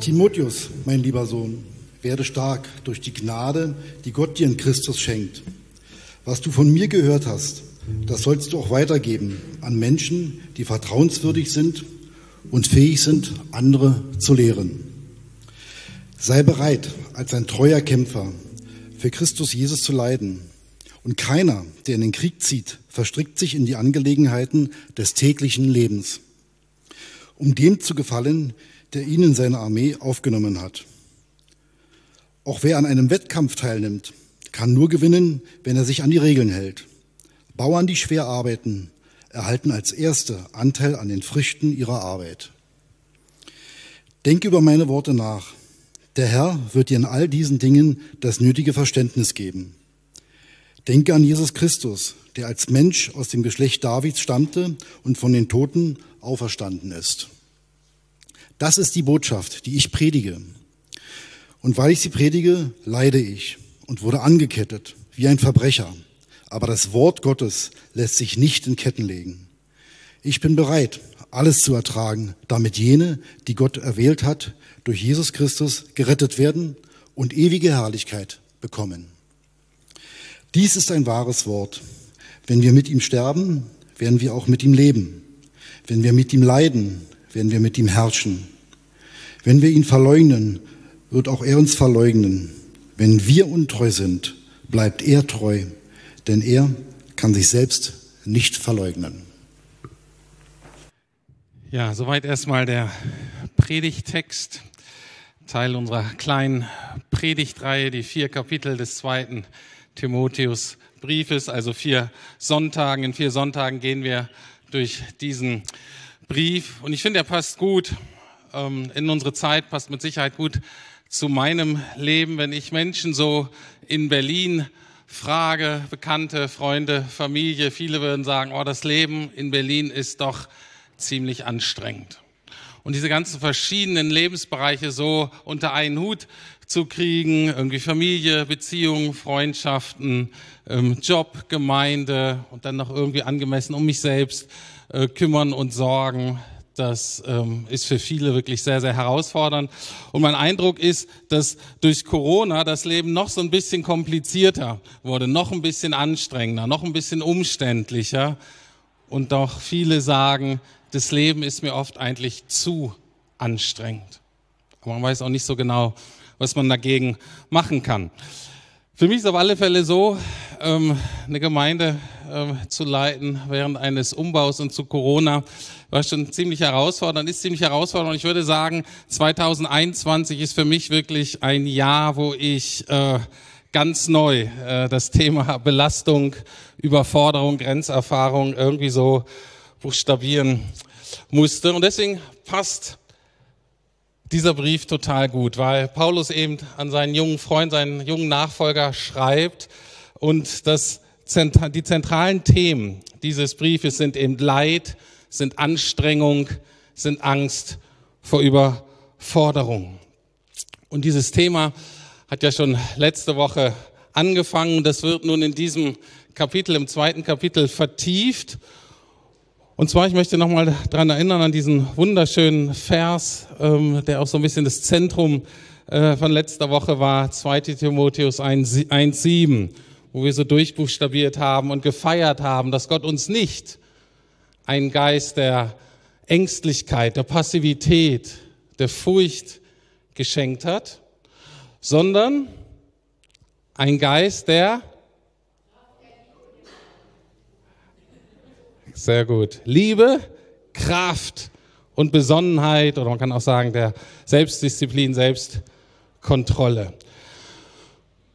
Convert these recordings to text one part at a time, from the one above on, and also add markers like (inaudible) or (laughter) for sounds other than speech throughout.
Timotheus, mein lieber Sohn, werde stark durch die Gnade, die Gott dir in Christus schenkt. Was du von mir gehört hast, das sollst du auch weitergeben an Menschen, die vertrauenswürdig sind und fähig sind, andere zu lehren. Sei bereit, als ein treuer Kämpfer für Christus Jesus zu leiden. Und keiner, der in den Krieg zieht, verstrickt sich in die Angelegenheiten des täglichen Lebens, um dem zu gefallen, der ihn in seine Armee aufgenommen hat. Auch wer an einem Wettkampf teilnimmt, kann nur gewinnen, wenn er sich an die Regeln hält. Bauern, die schwer arbeiten, erhalten als Erste Anteil an den Früchten ihrer Arbeit. Denke über meine Worte nach. Der Herr wird dir in all diesen Dingen das nötige Verständnis geben. Denke an Jesus Christus, der als Mensch aus dem Geschlecht Davids stammte und von den Toten auferstanden ist. Das ist die Botschaft, die ich predige. Und weil ich sie predige, leide ich und wurde angekettet wie ein Verbrecher. Aber das Wort Gottes lässt sich nicht in Ketten legen. Ich bin bereit, alles zu ertragen, damit jene, die Gott erwählt hat, durch Jesus Christus gerettet werden und ewige Herrlichkeit bekommen. Dies ist ein wahres Wort. Wenn wir mit ihm sterben, werden wir auch mit ihm leben. Wenn wir mit ihm leiden, werden wir mit ihm herrschen. Wenn wir ihn verleugnen, wird auch er uns verleugnen. Wenn wir untreu sind, bleibt er treu, denn er kann sich selbst nicht verleugnen. Ja, soweit erstmal der Predigtext, Teil unserer kleinen Predigtreihe, die vier Kapitel des zweiten Timotheus Briefes, also vier Sonntagen. In vier Sonntagen gehen wir durch diesen Brief und ich finde, er passt gut ähm, in unsere Zeit, passt mit Sicherheit gut zu meinem Leben, wenn ich Menschen so in Berlin frage, Bekannte, Freunde, Familie, viele würden sagen, oh, das Leben in Berlin ist doch ziemlich anstrengend. Und diese ganzen verschiedenen Lebensbereiche so unter einen Hut zu kriegen, irgendwie Familie, Beziehungen, Freundschaften, ähm, Job, Gemeinde und dann noch irgendwie angemessen um mich selbst äh, kümmern und sorgen, das ähm, ist für viele wirklich sehr, sehr herausfordernd. Und mein Eindruck ist, dass durch Corona das Leben noch so ein bisschen komplizierter wurde, noch ein bisschen anstrengender, noch ein bisschen umständlicher. Und doch viele sagen, das Leben ist mir oft eigentlich zu anstrengend. Aber man weiß auch nicht so genau, was man dagegen machen kann. Für mich ist auf alle Fälle so, ähm, eine Gemeinde ähm, zu leiten während eines Umbaus und zu Corona war schon ziemlich herausfordernd, ist ziemlich herausfordernd. Ich würde sagen, 2021 ist für mich wirklich ein Jahr, wo ich äh, ganz neu äh, das Thema Belastung, Überforderung, Grenzerfahrung irgendwie so buchstabieren musste. Und deswegen passt dieser Brief total gut, weil Paulus eben an seinen jungen Freund, seinen jungen Nachfolger schreibt und das, die zentralen Themen dieses Briefes sind eben Leid, sind Anstrengung, sind Angst vor Überforderung. Und dieses Thema hat ja schon letzte Woche angefangen. Das wird nun in diesem Kapitel, im zweiten Kapitel vertieft. Und zwar, ich möchte nochmal daran erinnern, an diesen wunderschönen Vers, ähm, der auch so ein bisschen das Zentrum äh, von letzter Woche war, 2 Timotheus 1,7, wo wir so durchbuchstabiert haben und gefeiert haben, dass Gott uns nicht einen Geist der Ängstlichkeit, der Passivität, der Furcht geschenkt hat, sondern ein Geist der Sehr gut. Liebe, Kraft und Besonnenheit oder man kann auch sagen der Selbstdisziplin, Selbstkontrolle.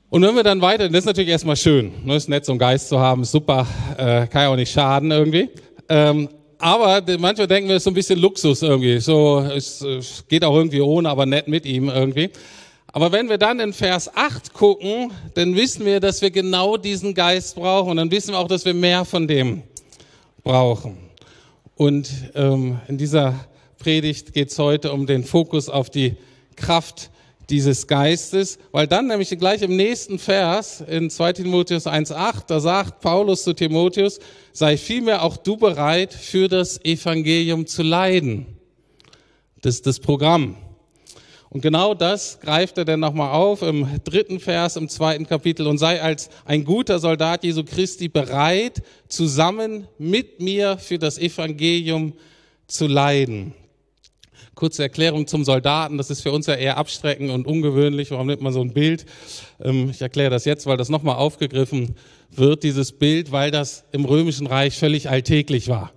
Und wenn wir dann weiter, das ist natürlich erstmal schön, ne, ist nett, so einen Geist zu haben, super, äh, kann ja auch nicht schaden irgendwie. Ähm, aber manchmal denken wir, es ist so ein bisschen Luxus irgendwie, so es, es geht auch irgendwie ohne, aber nett mit ihm irgendwie. Aber wenn wir dann in Vers 8 gucken, dann wissen wir, dass wir genau diesen Geist brauchen und dann wissen wir auch, dass wir mehr von dem brauchen. Und ähm, in dieser Predigt geht es heute um den Fokus auf die Kraft, dieses Geistes, weil dann nämlich gleich im nächsten Vers in 2 Timotheus 1.8, da sagt Paulus zu Timotheus, sei vielmehr auch du bereit, für das Evangelium zu leiden. Das ist das Programm. Und genau das greift er dann nochmal auf im dritten Vers im zweiten Kapitel und sei als ein guter Soldat Jesu Christi bereit, zusammen mit mir für das Evangelium zu leiden. Kurze Erklärung zum Soldaten, das ist für uns ja eher abstreckend und ungewöhnlich. Warum nimmt man so ein Bild? Ähm, ich erkläre das jetzt, weil das nochmal aufgegriffen wird, dieses Bild, weil das im Römischen Reich völlig alltäglich war.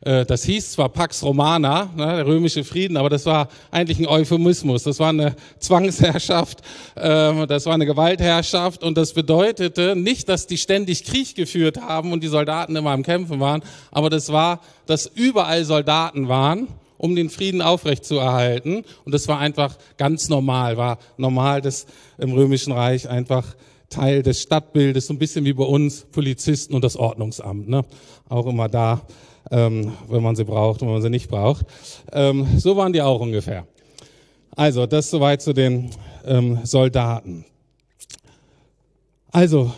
Äh, das hieß zwar Pax Romana, ne, der römische Frieden, aber das war eigentlich ein Euphemismus. Das war eine Zwangsherrschaft, ähm, das war eine Gewaltherrschaft und das bedeutete nicht, dass die ständig Krieg geführt haben und die Soldaten immer am Kämpfen waren, aber das war, dass überall Soldaten waren um den Frieden aufrechtzuerhalten. Und das war einfach ganz normal, war normal, dass im Römischen Reich einfach Teil des Stadtbildes, so ein bisschen wie bei uns Polizisten und das Ordnungsamt, ne? auch immer da ähm, wenn man sie braucht und wenn man sie nicht braucht. Ähm, so waren die auch ungefähr. Also, das soweit zu den ähm, Soldaten. Also,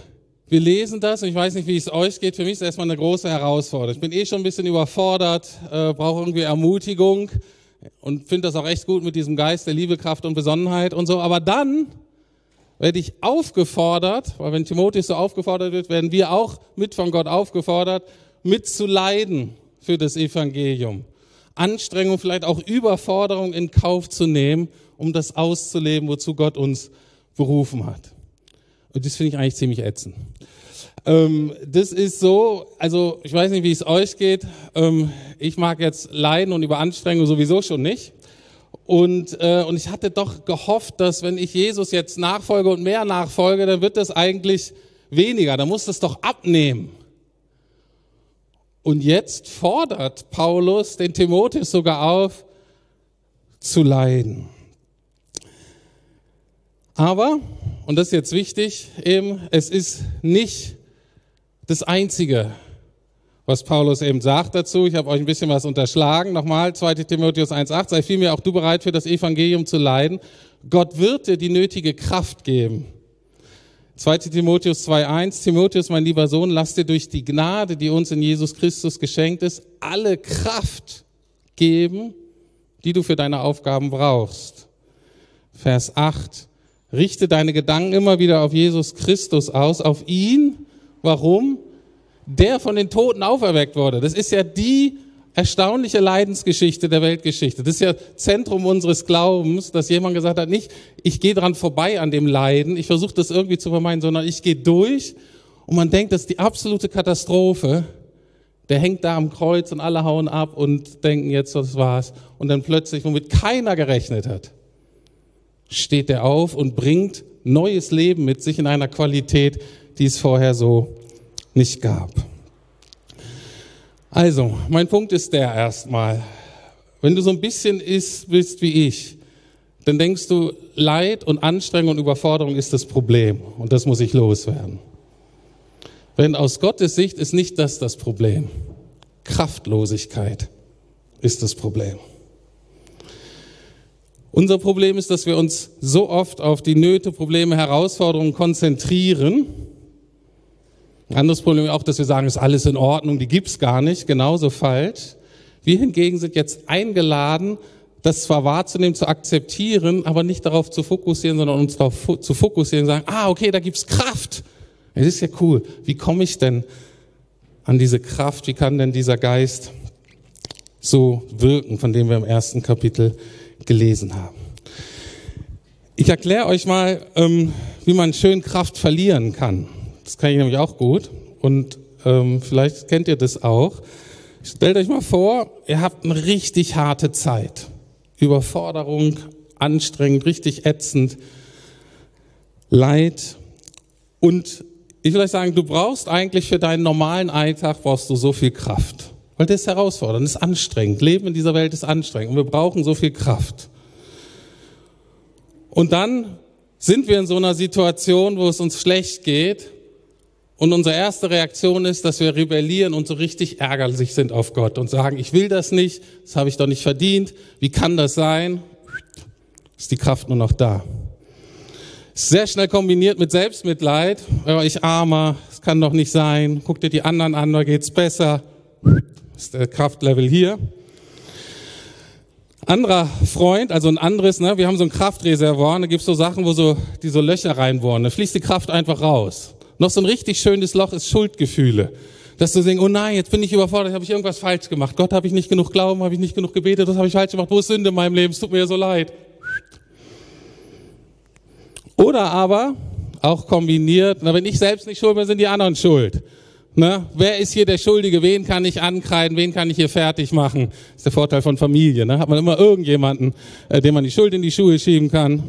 wir lesen das und ich weiß nicht, wie es euch geht. Für mich ist es erstmal eine große Herausforderung. Ich bin eh schon ein bisschen überfordert, äh, brauche irgendwie Ermutigung und finde das auch echt gut mit diesem Geist der Liebe, Kraft und Besonnenheit und so. Aber dann werde ich aufgefordert, weil wenn Timotheus so aufgefordert wird, werden wir auch mit von Gott aufgefordert, mitzuleiden für das Evangelium. Anstrengung, vielleicht auch Überforderung in Kauf zu nehmen, um das auszuleben, wozu Gott uns berufen hat. Und das finde ich eigentlich ziemlich ätzend. Ähm, das ist so, also ich weiß nicht, wie es euch geht. Ähm, ich mag jetzt Leiden und über Anstrengung sowieso schon nicht. Und, äh, und ich hatte doch gehofft, dass wenn ich Jesus jetzt nachfolge und mehr nachfolge, dann wird das eigentlich weniger. Dann muss das doch abnehmen. Und jetzt fordert Paulus den Timotheus sogar auf, zu leiden. Aber, und das ist jetzt wichtig, eben, es ist nicht das Einzige, was Paulus eben sagt dazu. Ich habe euch ein bisschen was unterschlagen. Nochmal, 2 Timotheus 1.8, sei vielmehr auch du bereit für das Evangelium zu leiden. Gott wird dir die nötige Kraft geben 2 Timotheus 2.1, Timotheus, mein lieber Sohn, lass dir durch die Gnade, die uns in Jesus Christus geschenkt ist, alle Kraft geben, die du für deine Aufgaben brauchst. Vers 8, richte deine Gedanken immer wieder auf Jesus Christus aus, auf ihn. Warum? Der von den Toten auferweckt wurde. Das ist ja die erstaunliche Leidensgeschichte der Weltgeschichte. Das ist ja Zentrum unseres Glaubens, dass jemand gesagt hat, nicht, ich gehe dran vorbei an dem Leiden, ich versuche das irgendwie zu vermeiden, sondern ich gehe durch und man denkt, das ist die absolute Katastrophe. Der hängt da am Kreuz und alle hauen ab und denken jetzt, das war's. Und dann plötzlich, womit keiner gerechnet hat, steht er auf und bringt neues Leben mit sich in einer Qualität, die es vorher so nicht gab. Also, mein Punkt ist der erstmal. Wenn du so ein bisschen ist, bist wie ich, dann denkst du, Leid und Anstrengung und Überforderung ist das Problem und das muss ich loswerden. Wenn aus Gottes Sicht ist nicht das das Problem. Kraftlosigkeit ist das Problem. Unser Problem ist, dass wir uns so oft auf die Nöte, Probleme, Herausforderungen konzentrieren ein anderes Problem ist auch, dass wir sagen, ist alles in Ordnung, die gibt's gar nicht, genauso falsch. Wir hingegen sind jetzt eingeladen, das zwar wahrzunehmen, zu akzeptieren, aber nicht darauf zu fokussieren, sondern uns darauf zu fokussieren und sagen, ah, okay, da gibt's Kraft. Es ist ja cool. Wie komme ich denn an diese Kraft? Wie kann denn dieser Geist so wirken, von dem wir im ersten Kapitel gelesen haben? Ich erkläre euch mal, ähm, wie man schön Kraft verlieren kann. Das kann ich nämlich auch gut. Und ähm, vielleicht kennt ihr das auch. Stellt euch mal vor, ihr habt eine richtig harte Zeit. Überforderung, anstrengend, richtig ätzend, Leid. Und ich will euch sagen, du brauchst eigentlich für deinen normalen Alltag brauchst du so viel Kraft. Weil das ist herausfordernd, das ist anstrengend. Leben in dieser Welt ist anstrengend und wir brauchen so viel Kraft. Und dann sind wir in so einer Situation, wo es uns schlecht geht und unsere erste Reaktion ist, dass wir rebellieren und so richtig ärgerlich sind auf Gott und sagen, ich will das nicht, das habe ich doch nicht verdient, wie kann das sein? Ist die Kraft nur noch da. Sehr schnell kombiniert mit Selbstmitleid. Ja, ich armer, es kann doch nicht sein. Guck dir die anderen an, da geht's besser. Ist der Kraftlevel hier. Anderer Freund, also ein anderes, ne, wir haben so ein Kraftreservoir, da gibt's so Sachen, wo so, die so Löcher reinbohren, da fließt die Kraft einfach raus. Noch so ein richtig schönes Loch ist Schuldgefühle. Dass du denkst, oh nein, jetzt bin ich überfordert, habe ich irgendwas falsch gemacht. Gott, habe ich nicht genug Glauben, habe ich nicht genug gebetet, das habe ich falsch gemacht. Wo ist Sünde in meinem Leben? Es tut mir ja so leid. Oder aber, auch kombiniert, na, wenn ich selbst nicht schuld bin, sind die anderen schuld. Ne? Wer ist hier der Schuldige? Wen kann ich ankreiden? Wen kann ich hier fertig machen? Das ist der Vorteil von Familie. Ne? Hat man immer irgendjemanden, äh, dem man die Schuld in die Schuhe schieben kann.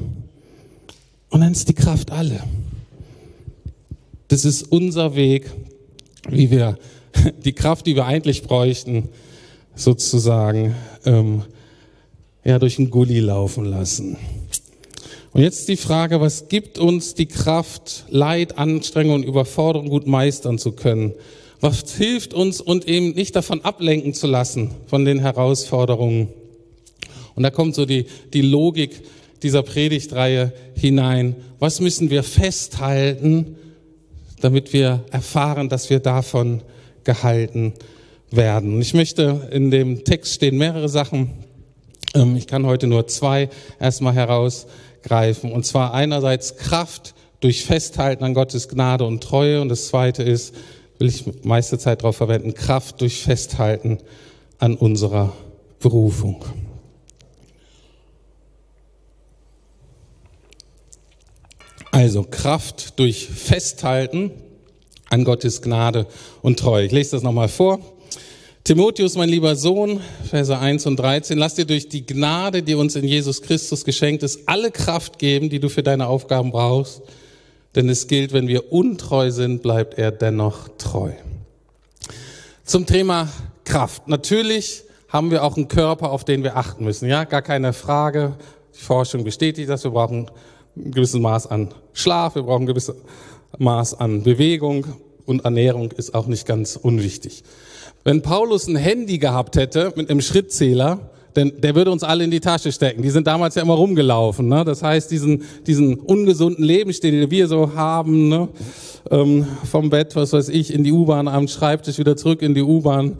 Und dann ist die Kraft alle. Das ist unser Weg, wie wir (laughs) die Kraft, die wir eigentlich bräuchten, sozusagen ähm, ja, durch den Gully laufen lassen. Und jetzt die Frage, was gibt uns die Kraft, Leid, Anstrengung und Überforderung gut meistern zu können? Was hilft uns und eben nicht davon ablenken zu lassen, von den Herausforderungen? Und da kommt so die, die Logik dieser Predigtreihe hinein. Was müssen wir festhalten, damit wir erfahren, dass wir davon gehalten werden? Ich möchte in dem Text stehen mehrere Sachen. Ähm, ich kann heute nur zwei erstmal heraus greifen. Und zwar einerseits Kraft durch Festhalten an Gottes Gnade und Treue. Und das zweite ist, will ich meiste Zeit darauf verwenden, Kraft durch Festhalten an unserer Berufung. Also Kraft durch Festhalten an Gottes Gnade und Treue. Ich lese das nochmal vor. Timotheus, mein lieber Sohn, Verse 1 und 13, lass dir durch die Gnade, die uns in Jesus Christus geschenkt ist, alle Kraft geben, die du für deine Aufgaben brauchst. Denn es gilt, wenn wir untreu sind, bleibt er dennoch treu. Zum Thema Kraft. Natürlich haben wir auch einen Körper, auf den wir achten müssen. Ja, gar keine Frage. Die Forschung bestätigt das. Wir brauchen ein gewisses Maß an Schlaf, wir brauchen ein gewisses Maß an Bewegung und Ernährung ist auch nicht ganz unwichtig. Wenn Paulus ein Handy gehabt hätte mit einem Schrittzähler, denn der würde uns alle in die Tasche stecken. Die sind damals ja immer rumgelaufen. Ne? Das heißt, diesen, diesen ungesunden Lebensstil, den wir so haben, ne? ähm, vom Bett, was weiß ich, in die U-Bahn, am Schreibtisch wieder zurück in die U-Bahn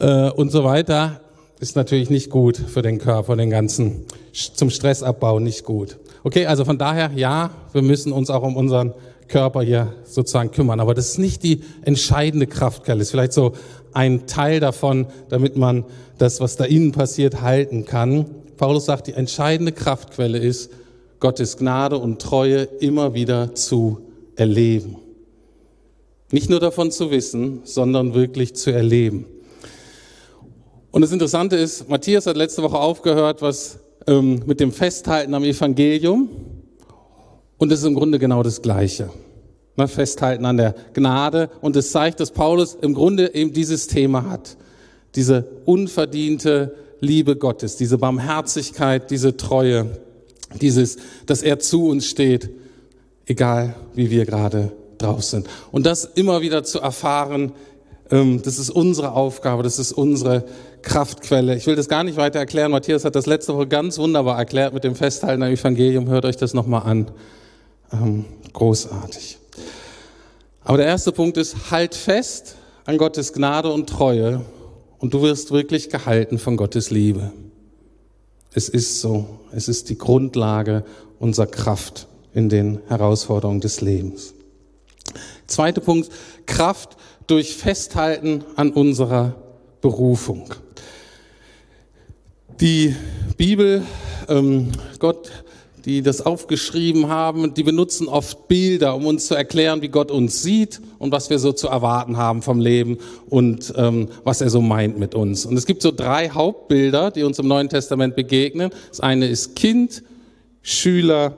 äh, und so weiter, ist natürlich nicht gut für den Körper, den ganzen, zum Stressabbau nicht gut. Okay, also von daher, ja, wir müssen uns auch um unseren Körper hier sozusagen kümmern. Aber das ist nicht die entscheidende Kraftquelle. Das ist vielleicht so ein Teil davon, damit man das, was da innen passiert, halten kann. Paulus sagt, die entscheidende Kraftquelle ist, Gottes Gnade und Treue immer wieder zu erleben. Nicht nur davon zu wissen, sondern wirklich zu erleben. Und das Interessante ist, Matthias hat letzte Woche aufgehört, was ähm, mit dem Festhalten am Evangelium. Und es ist im Grunde genau das Gleiche. Ne, festhalten an der Gnade. Und es zeigt, dass Paulus im Grunde eben dieses Thema hat. Diese unverdiente Liebe Gottes, diese Barmherzigkeit, diese Treue, dieses, dass er zu uns steht, egal wie wir gerade drauf sind. Und das immer wieder zu erfahren, ähm, das ist unsere Aufgabe, das ist unsere Kraftquelle. Ich will das gar nicht weiter erklären. Matthias hat das letzte Woche ganz wunderbar erklärt mit dem Festhalten am Evangelium. Hört euch das nochmal an. Ähm, großartig. Aber der erste Punkt ist, halt fest an Gottes Gnade und Treue und du wirst wirklich gehalten von Gottes Liebe. Es ist so. Es ist die Grundlage unserer Kraft in den Herausforderungen des Lebens. Zweiter Punkt, Kraft durch Festhalten an unserer Berufung. Die Bibel, ähm, Gott die das aufgeschrieben haben, die benutzen oft Bilder, um uns zu erklären, wie Gott uns sieht und was wir so zu erwarten haben vom Leben und ähm, was er so meint mit uns. Und es gibt so drei Hauptbilder, die uns im Neuen Testament begegnen. Das eine ist Kind, Schüler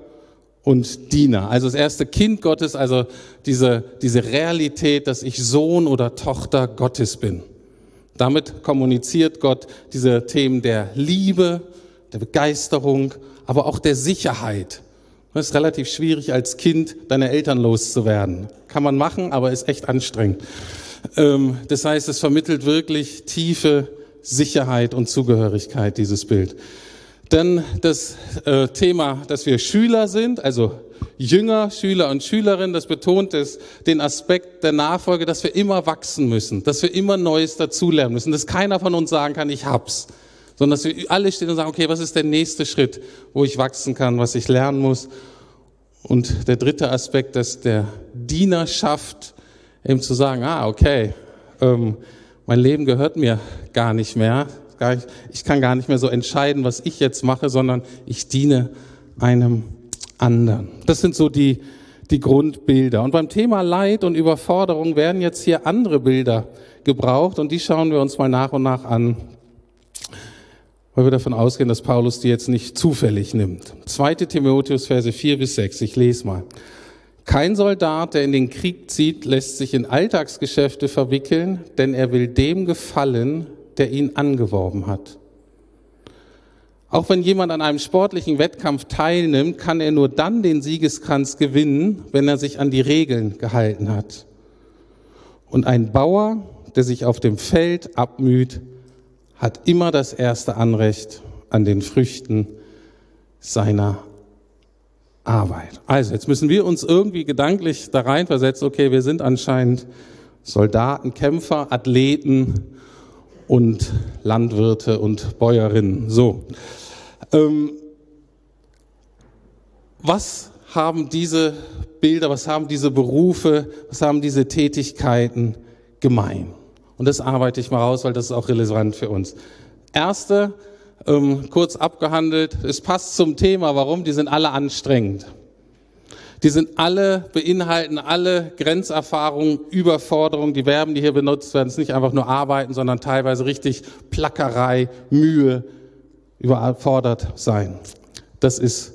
und Diener. Also das erste Kind Gottes, also diese, diese Realität, dass ich Sohn oder Tochter Gottes bin. Damit kommuniziert Gott diese Themen der Liebe, der Begeisterung aber auch der Sicherheit. Es ist relativ schwierig, als Kind deine Eltern loszuwerden. Kann man machen, aber ist echt anstrengend. Ähm, das heißt, es vermittelt wirklich tiefe Sicherheit und Zugehörigkeit, dieses Bild. Dann das äh, Thema, dass wir Schüler sind, also Jünger, Schüler und Schülerinnen, das betont es, den Aspekt der Nachfolge, dass wir immer wachsen müssen, dass wir immer Neues dazulernen müssen, dass keiner von uns sagen kann, ich hab's, sondern dass wir alle stehen und sagen, okay, was ist der nächste Schritt, wo ich wachsen kann, was ich lernen muss. Und der dritte Aspekt, dass der Dienerschaft eben zu sagen, ah, okay, ähm, mein Leben gehört mir gar nicht mehr, ich kann gar nicht mehr so entscheiden, was ich jetzt mache, sondern ich diene einem anderen. Das sind so die, die Grundbilder. Und beim Thema Leid und Überforderung werden jetzt hier andere Bilder gebraucht und die schauen wir uns mal nach und nach an weil wir davon ausgehen, dass Paulus die jetzt nicht zufällig nimmt. 2. Timotheus Verse 4 bis 6, ich lese mal. Kein Soldat, der in den Krieg zieht, lässt sich in Alltagsgeschäfte verwickeln, denn er will dem gefallen, der ihn angeworben hat. Auch wenn jemand an einem sportlichen Wettkampf teilnimmt, kann er nur dann den Siegeskranz gewinnen, wenn er sich an die Regeln gehalten hat. Und ein Bauer, der sich auf dem Feld abmüht, hat immer das erste Anrecht an den Früchten seiner Arbeit. Also, jetzt müssen wir uns irgendwie gedanklich da reinversetzen, okay, wir sind anscheinend Soldaten, Kämpfer, Athleten und Landwirte und Bäuerinnen. So. Ähm, was haben diese Bilder, was haben diese Berufe, was haben diese Tätigkeiten gemein? Und das arbeite ich mal raus, weil das ist auch relevant für uns. Erste, ähm, kurz abgehandelt, es passt zum Thema, warum, die sind alle anstrengend. Die sind alle, beinhalten alle Grenzerfahrungen, Überforderungen, die Verben, die hier benutzt werden, ist nicht einfach nur arbeiten, sondern teilweise richtig Plackerei, Mühe, überfordert sein. Das ist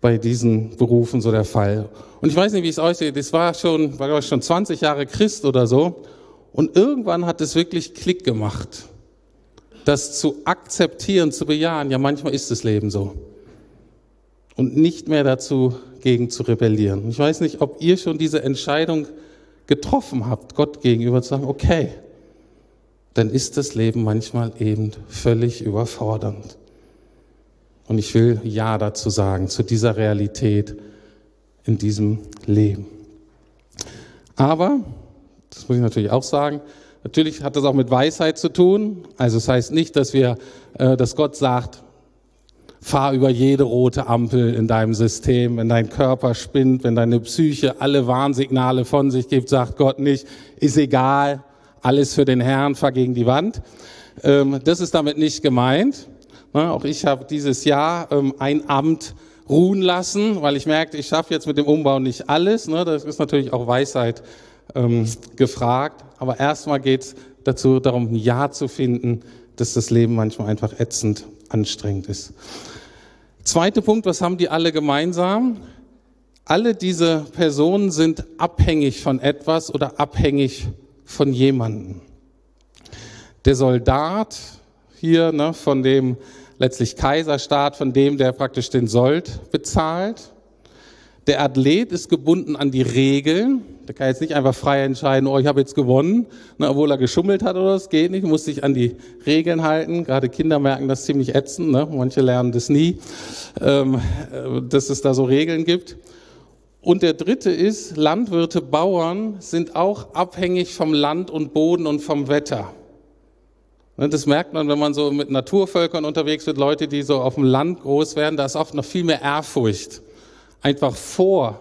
bei diesen Berufen so der Fall. Und ich weiß nicht, wie es aussieht. Das war schon, war schon 20 Jahre Christ oder so. Und irgendwann hat es wirklich Klick gemacht, das zu akzeptieren, zu bejahen. Ja, manchmal ist das Leben so. Und nicht mehr dazu gegen zu rebellieren. Ich weiß nicht, ob ihr schon diese Entscheidung getroffen habt, Gott gegenüber zu sagen, okay, dann ist das Leben manchmal eben völlig überfordernd. Und ich will Ja dazu sagen, zu dieser Realität in diesem Leben. Aber das muss ich natürlich auch sagen. Natürlich hat das auch mit Weisheit zu tun. Also es das heißt nicht, dass wir, äh, dass Gott sagt, fahr über jede rote Ampel in deinem System, wenn dein Körper spinnt, wenn deine Psyche alle Warnsignale von sich gibt, sagt Gott nicht, ist egal, alles für den Herrn, fahr gegen die Wand. Ähm, das ist damit nicht gemeint. Na, auch ich habe dieses Jahr ähm, ein Amt ruhen lassen, weil ich merkte, ich schaffe jetzt mit dem Umbau nicht alles. Ne? Das ist natürlich auch Weisheit ähm, gefragt. Aber erstmal geht es dazu darum, ein Ja zu finden, dass das Leben manchmal einfach ätzend anstrengend ist. Zweiter Punkt, was haben die alle gemeinsam? Alle diese Personen sind abhängig von etwas oder abhängig von jemandem. Der Soldat hier, ne, von dem letztlich Kaiserstaat, von dem, der praktisch den Sold bezahlt. Der Athlet ist gebunden an die Regeln. Der kann jetzt nicht einfach frei entscheiden, oh, ich habe jetzt gewonnen, ne, obwohl er geschummelt hat oder das geht nicht. Muss sich an die Regeln halten. Gerade Kinder merken das ziemlich ätzend. Ne? Manche lernen das nie, ähm, äh, dass es da so Regeln gibt. Und der dritte ist, Landwirte, Bauern sind auch abhängig vom Land und Boden und vom Wetter. Ne, das merkt man, wenn man so mit Naturvölkern unterwegs wird, Leute, die so auf dem Land groß werden, da ist oft noch viel mehr Ehrfurcht einfach vor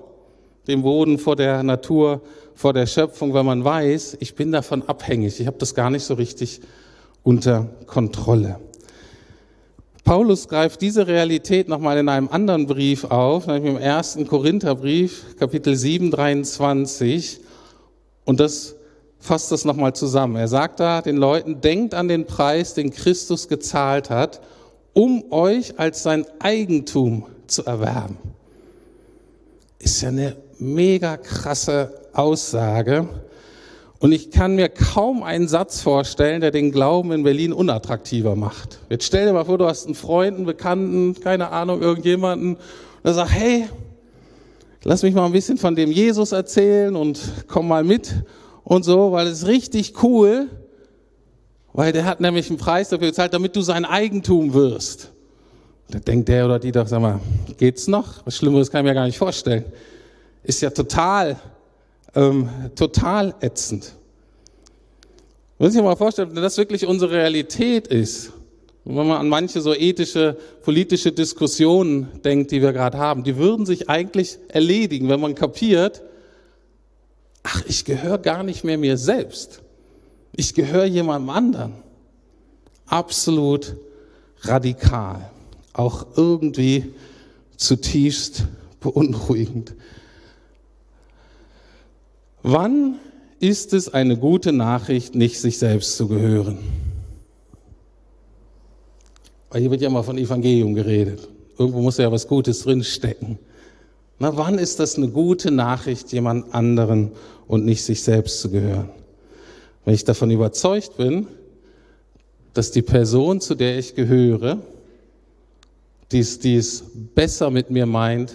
dem Boden, vor der Natur, vor der Schöpfung, weil man weiß, ich bin davon abhängig. Ich habe das gar nicht so richtig unter Kontrolle. Paulus greift diese Realität nochmal in einem anderen Brief auf, nämlich im ersten Korintherbrief, Kapitel 7, 23. Und das fasst das nochmal zusammen. Er sagt da den Leuten, denkt an den Preis, den Christus gezahlt hat, um euch als sein Eigentum zu erwerben ist ja eine mega krasse Aussage. Und ich kann mir kaum einen Satz vorstellen, der den Glauben in Berlin unattraktiver macht. Jetzt stell dir mal vor, du hast einen Freund, einen Bekannten, keine Ahnung, irgendjemanden, der sagt, hey, lass mich mal ein bisschen von dem Jesus erzählen und komm mal mit und so, weil es ist richtig cool, weil der hat nämlich einen Preis dafür gezahlt, damit du sein Eigentum wirst. Da denkt der oder die doch, sag mal, geht's noch? Was Schlimmeres kann ich mir gar nicht vorstellen. Ist ja total, ähm, total ätzend. Muss ich mir mal vorstellen, wenn das wirklich unsere Realität ist, wenn man an manche so ethische, politische Diskussionen denkt, die wir gerade haben, die würden sich eigentlich erledigen, wenn man kapiert, ach, ich gehöre gar nicht mehr mir selbst. Ich gehöre jemandem anderen. Absolut radikal. Auch irgendwie zutiefst beunruhigend. Wann ist es eine gute Nachricht, nicht sich selbst zu gehören? Weil hier wird ja mal von Evangelium geredet. Irgendwo muss ja was Gutes drinstecken. Na, wann ist das eine gute Nachricht, jemand anderen und nicht sich selbst zu gehören? Wenn ich davon überzeugt bin, dass die Person, zu der ich gehöre, dies, dies besser mit mir meint,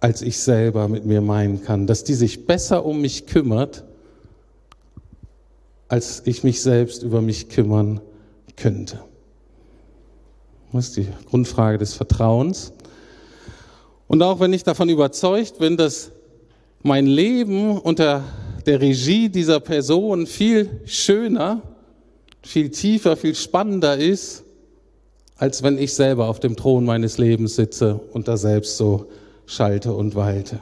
als ich selber mit mir meinen kann, dass die sich besser um mich kümmert, als ich mich selbst über mich kümmern könnte. Das ist die Grundfrage des Vertrauens. Und auch wenn ich davon überzeugt bin, dass mein Leben unter der Regie dieser Person viel schöner, viel tiefer, viel spannender ist, als wenn ich selber auf dem Thron meines Lebens sitze und da selbst so schalte und walte.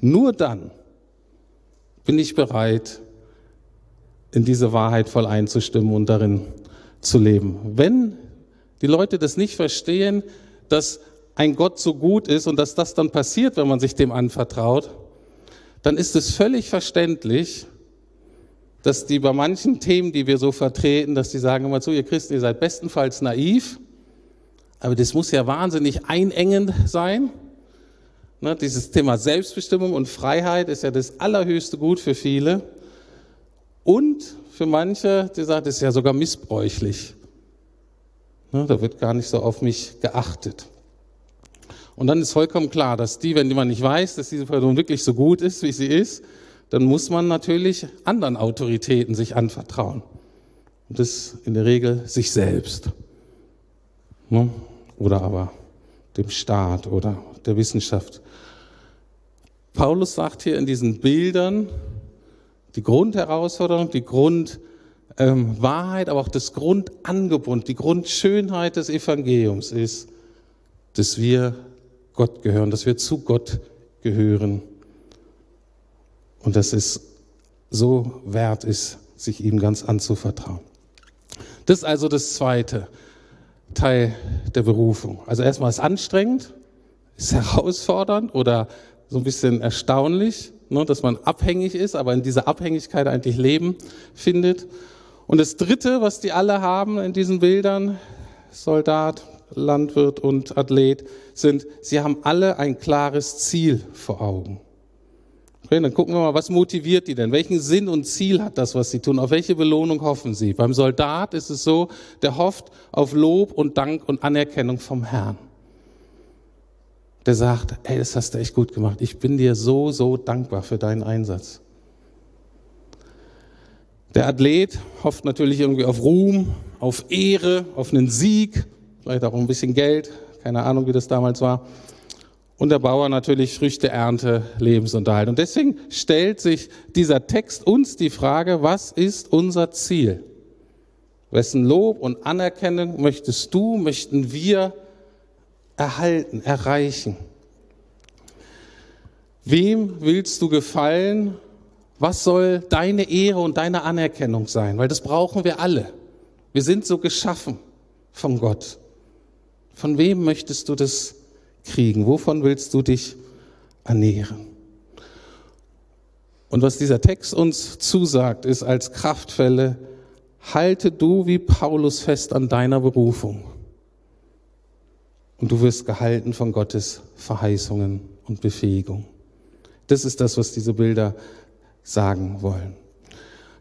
Nur dann bin ich bereit, in diese Wahrheit voll einzustimmen und darin zu leben. Wenn die Leute das nicht verstehen, dass ein Gott so gut ist und dass das dann passiert, wenn man sich dem anvertraut, dann ist es völlig verständlich, dass die bei manchen Themen, die wir so vertreten, dass die sagen immer zu, ihr Christen, ihr seid bestenfalls naiv, aber das muss ja wahnsinnig einengend sein. Ne, dieses Thema Selbstbestimmung und Freiheit ist ja das allerhöchste Gut für viele. Und für manche, die sagen, das ist ja sogar missbräuchlich. Ne, da wird gar nicht so auf mich geachtet. Und dann ist vollkommen klar, dass die, wenn man nicht weiß, dass diese Person wirklich so gut ist, wie sie ist, dann muss man natürlich anderen Autoritäten sich anvertrauen. Und das in der Regel sich selbst. Ne? Oder aber dem Staat oder der Wissenschaft. Paulus sagt hier in diesen Bildern die Grundherausforderung, die Grund, ähm, aber auch das Grundangebot, die Grundschönheit des Evangeliums ist, dass wir Gott gehören, dass wir zu Gott gehören und dass es so wert ist, sich ihm ganz anzuvertrauen. Das ist also das zweite Teil der Berufung. Also erstmal ist anstrengend, ist herausfordernd oder so ein bisschen erstaunlich, ne, dass man abhängig ist, aber in dieser Abhängigkeit eigentlich Leben findet. Und das Dritte, was die alle haben in diesen Bildern, Soldat, Landwirt und Athlet, sind, sie haben alle ein klares Ziel vor Augen. Okay, dann gucken wir mal, was motiviert die denn? Welchen Sinn und Ziel hat das, was sie tun? Auf welche Belohnung hoffen sie? Beim Soldat ist es so, der hofft auf Lob und Dank und Anerkennung vom Herrn. Der sagt, hey, das hast du echt gut gemacht. Ich bin dir so, so dankbar für deinen Einsatz. Der Athlet hofft natürlich irgendwie auf Ruhm, auf Ehre, auf einen Sieg, vielleicht auch ein bisschen Geld, keine Ahnung, wie das damals war. Und der Bauer natürlich Früchte, Ernte, Lebensunterhalt. Und deswegen stellt sich dieser Text uns die Frage, was ist unser Ziel? Wessen Lob und Anerkennung möchtest du, möchten wir erhalten, erreichen? Wem willst du gefallen was soll deine Ehre und deine Anerkennung sein? Weil das brauchen wir alle. Wir sind so geschaffen von Gott. Von wem möchtest du das kriegen? Wovon willst du dich ernähren? Und was dieser Text uns zusagt, ist als Kraftfälle, halte du wie Paulus fest an deiner Berufung. Und du wirst gehalten von Gottes Verheißungen und Befähigung. Das ist das, was diese Bilder sagen wollen.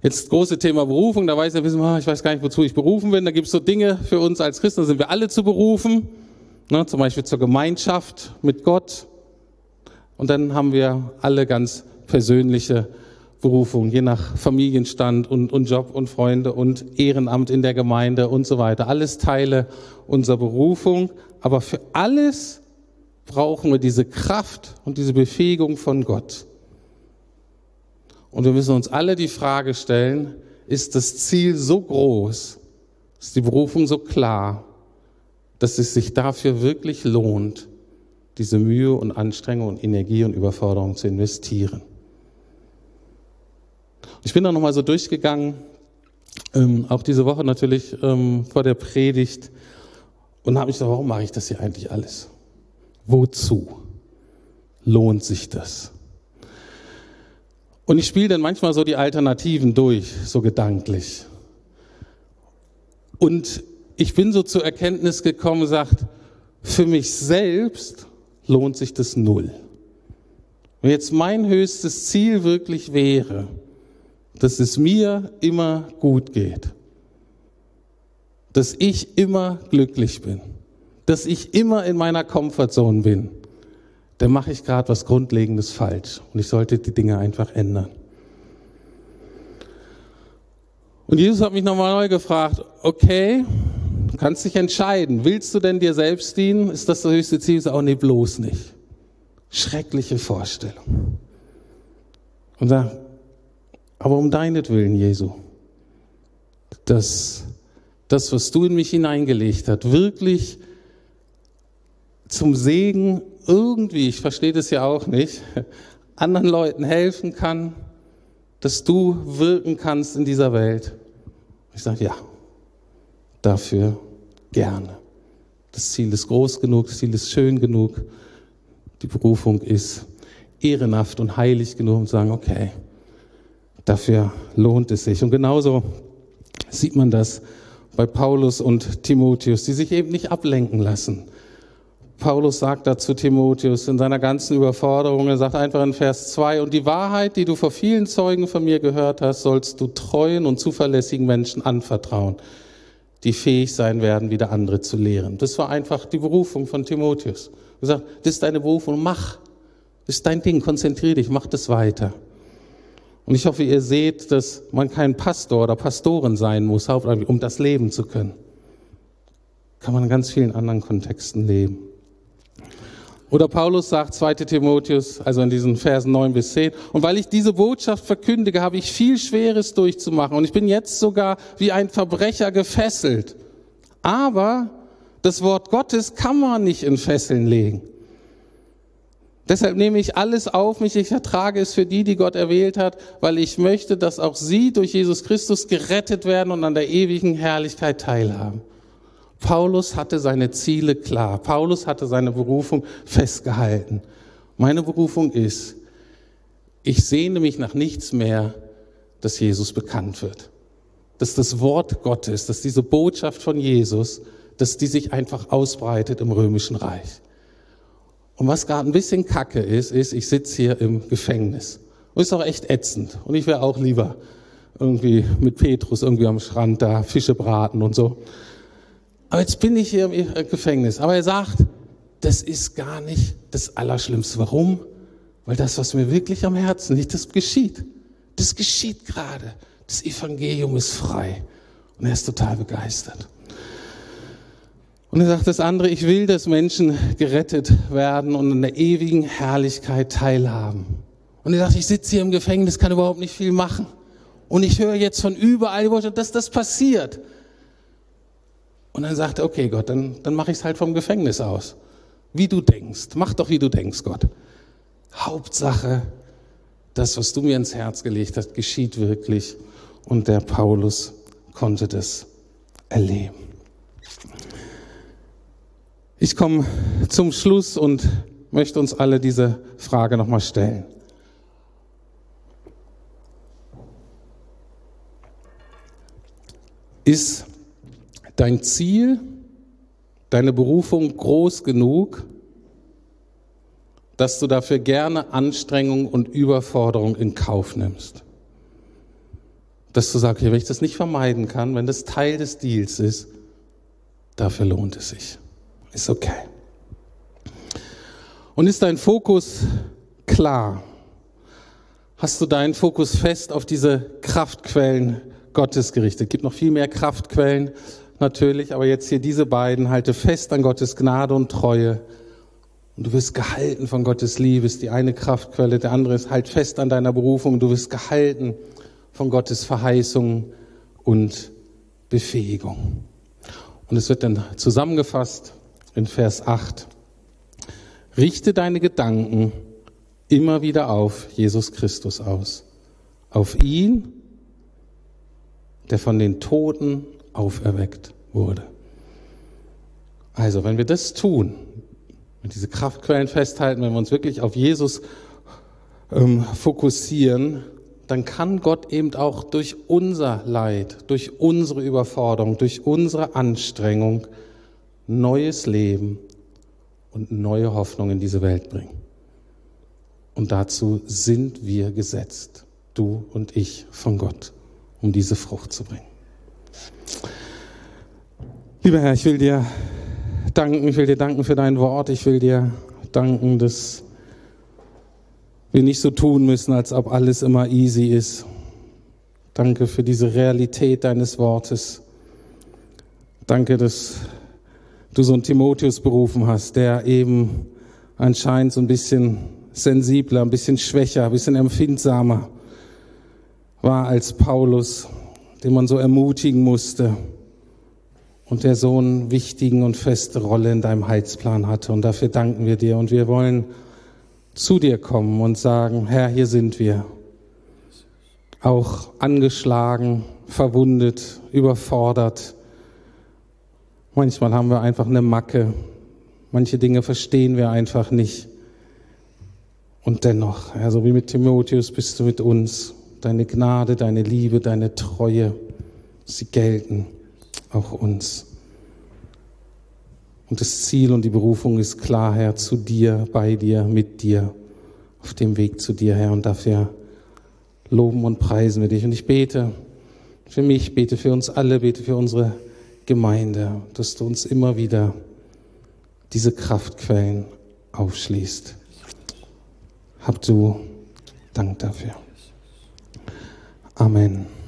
Jetzt große Thema Berufung, da weiß er, wir, ich weiß gar nicht, wozu ich berufen bin. Da gibt es so Dinge für uns als Christen, da sind wir alle zu berufen, ne, zum Beispiel zur Gemeinschaft mit Gott. Und dann haben wir alle ganz persönliche Berufung, je nach Familienstand und, und Job und Freunde und Ehrenamt in der Gemeinde und so weiter. Alles Teile unserer Berufung. Aber für alles brauchen wir diese Kraft und diese Befähigung von Gott. Und wir müssen uns alle die Frage stellen, ist das Ziel so groß, ist die Berufung so klar, dass es sich dafür wirklich lohnt, diese Mühe und Anstrengung und Energie und Überforderung zu investieren. Ich bin da nochmal so durchgegangen, ähm, auch diese Woche natürlich ähm, vor der Predigt und habe mich gesagt, warum mache ich das hier eigentlich alles? Wozu lohnt sich das? Und ich spiele dann manchmal so die Alternativen durch, so gedanklich. Und ich bin so zur Erkenntnis gekommen, sagt, für mich selbst lohnt sich das null. Wenn jetzt mein höchstes Ziel wirklich wäre, dass es mir immer gut geht, dass ich immer glücklich bin, dass ich immer in meiner Komfortzone bin, dann mache ich gerade was Grundlegendes falsch und ich sollte die Dinge einfach ändern. Und Jesus hat mich nochmal neu gefragt, okay, du kannst dich entscheiden, willst du denn dir selbst dienen? Ist das das höchste Ziel? Auch nee, bloß nicht. Schreckliche Vorstellung. Und sagt, aber um deinetwillen, Jesu, dass das, was du in mich hineingelegt hast, wirklich zum Segen irgendwie, ich verstehe das ja auch nicht, anderen Leuten helfen kann, dass du wirken kannst in dieser Welt. Ich sage, ja, dafür gerne. Das Ziel ist groß genug, das Ziel ist schön genug, die Berufung ist ehrenhaft und heilig genug, um zu sagen, okay, dafür lohnt es sich. Und genauso sieht man das bei Paulus und Timotheus, die sich eben nicht ablenken lassen Paulus sagt dazu Timotheus in seiner ganzen Überforderung, er sagt einfach in Vers 2, und die Wahrheit, die du vor vielen Zeugen von mir gehört hast, sollst du treuen und zuverlässigen Menschen anvertrauen, die fähig sein werden, wieder andere zu lehren. Das war einfach die Berufung von Timotheus. Er sagt, das ist deine Berufung, mach. Das ist dein Ding, konzentriere dich, mach das weiter. Und ich hoffe, ihr seht, dass man kein Pastor oder Pastorin sein muss, um das leben zu können. Kann man in ganz vielen anderen Kontexten leben. Oder Paulus sagt, 2 Timotheus, also in diesen Versen 9 bis 10, und weil ich diese Botschaft verkündige, habe ich viel Schweres durchzumachen und ich bin jetzt sogar wie ein Verbrecher gefesselt. Aber das Wort Gottes kann man nicht in Fesseln legen. Deshalb nehme ich alles auf mich, ich ertrage es für die, die Gott erwählt hat, weil ich möchte, dass auch sie durch Jesus Christus gerettet werden und an der ewigen Herrlichkeit teilhaben. Paulus hatte seine Ziele klar. Paulus hatte seine Berufung festgehalten. Meine Berufung ist, ich sehne mich nach nichts mehr, dass Jesus bekannt wird. Dass das Wort Gottes, dass diese Botschaft von Jesus, dass die sich einfach ausbreitet im römischen Reich. Und was gerade ein bisschen kacke ist, ist, ich sitze hier im Gefängnis. Und ist auch echt ätzend. Und ich wäre auch lieber irgendwie mit Petrus irgendwie am Strand da Fische braten und so. Aber jetzt bin ich hier im Gefängnis. Aber er sagt, das ist gar nicht das Allerschlimmste. Warum? Weil das, was mir wirklich am Herzen liegt, das geschieht. Das geschieht gerade. Das Evangelium ist frei. Und er ist total begeistert. Und er sagt das andere, ich will, dass Menschen gerettet werden und in der ewigen Herrlichkeit teilhaben. Und er sagt, ich sitze hier im Gefängnis, kann überhaupt nicht viel machen. Und ich höre jetzt von überall, dass das passiert. Und dann sagt er, okay Gott, dann, dann mache ich es halt vom Gefängnis aus. Wie du denkst. Mach doch, wie du denkst, Gott. Hauptsache, das, was du mir ins Herz gelegt hast, geschieht wirklich. Und der Paulus konnte das erleben. Ich komme zum Schluss und möchte uns alle diese Frage nochmal stellen. Ist dein Ziel, deine Berufung groß genug, dass du dafür gerne Anstrengung und Überforderung in Kauf nimmst. Dass du sagst, wenn ich das nicht vermeiden kann, wenn das Teil des Deals ist, dafür lohnt es sich. Ist okay. Und ist dein Fokus klar? hast du deinen Fokus fest auf diese Kraftquellen Gottes gerichtet. Es gibt noch viel mehr Kraftquellen natürlich, aber jetzt hier diese beiden, halte fest an Gottes Gnade und Treue. Und du wirst gehalten von Gottes Liebe, ist die eine Kraftquelle, der andere ist, halt fest an deiner Berufung, du wirst gehalten von Gottes Verheißung und Befähigung. Und es wird dann zusammengefasst in Vers 8. Richte deine Gedanken immer wieder auf Jesus Christus aus. Auf ihn, der von den Toten auferweckt wurde. Also, wenn wir das tun, wenn diese Kraftquellen festhalten, wenn wir uns wirklich auf Jesus ähm, fokussieren, dann kann Gott eben auch durch unser Leid, durch unsere Überforderung, durch unsere Anstrengung neues Leben und neue Hoffnung in diese Welt bringen. Und dazu sind wir gesetzt, du und ich von Gott, um diese Frucht zu bringen. Lieber Herr, ich will dir danken, ich will dir danken für dein Wort, ich will dir danken, dass wir nicht so tun müssen, als ob alles immer easy ist. Danke für diese Realität deines Wortes. Danke, dass du so einen Timotheus berufen hast, der eben anscheinend so ein bisschen sensibler, ein bisschen schwächer, ein bisschen empfindsamer war als Paulus, den man so ermutigen musste und der so eine wichtigen und feste Rolle in deinem Heilsplan hatte. Und dafür danken wir dir. Und wir wollen zu dir kommen und sagen, Herr, hier sind wir. Auch angeschlagen, verwundet, überfordert. Manchmal haben wir einfach eine Macke. Manche Dinge verstehen wir einfach nicht. Und dennoch, Herr, so wie mit Timotheus bist du mit uns. Deine Gnade, deine Liebe, deine Treue, sie gelten auch uns. Und das Ziel und die Berufung ist klar, Herr, zu dir, bei dir, mit dir, auf dem Weg zu dir, Herr. Und dafür loben und preisen wir dich. Und ich bete für mich, bete für uns alle, bete für unsere Gemeinde, dass du uns immer wieder diese Kraftquellen aufschließt. Hab du Dank dafür. Amen.